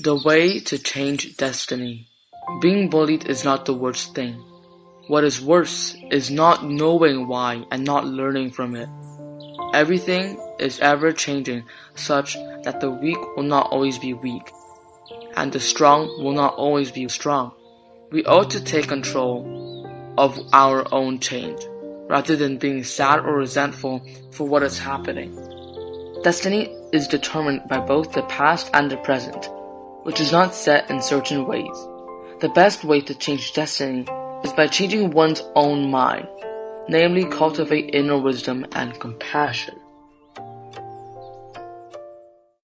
The way to change destiny. Being bullied is not the worst thing. What is worse is not knowing why and not learning from it. Everything is ever changing such that the weak will not always be weak and the strong will not always be strong. We ought to take control of our own change rather than being sad or resentful for what is happening. Destiny is determined by both the past and the present which is not set in certain ways. The best way to change destiny is by changing one's own mind, namely cultivate inner wisdom and compassion.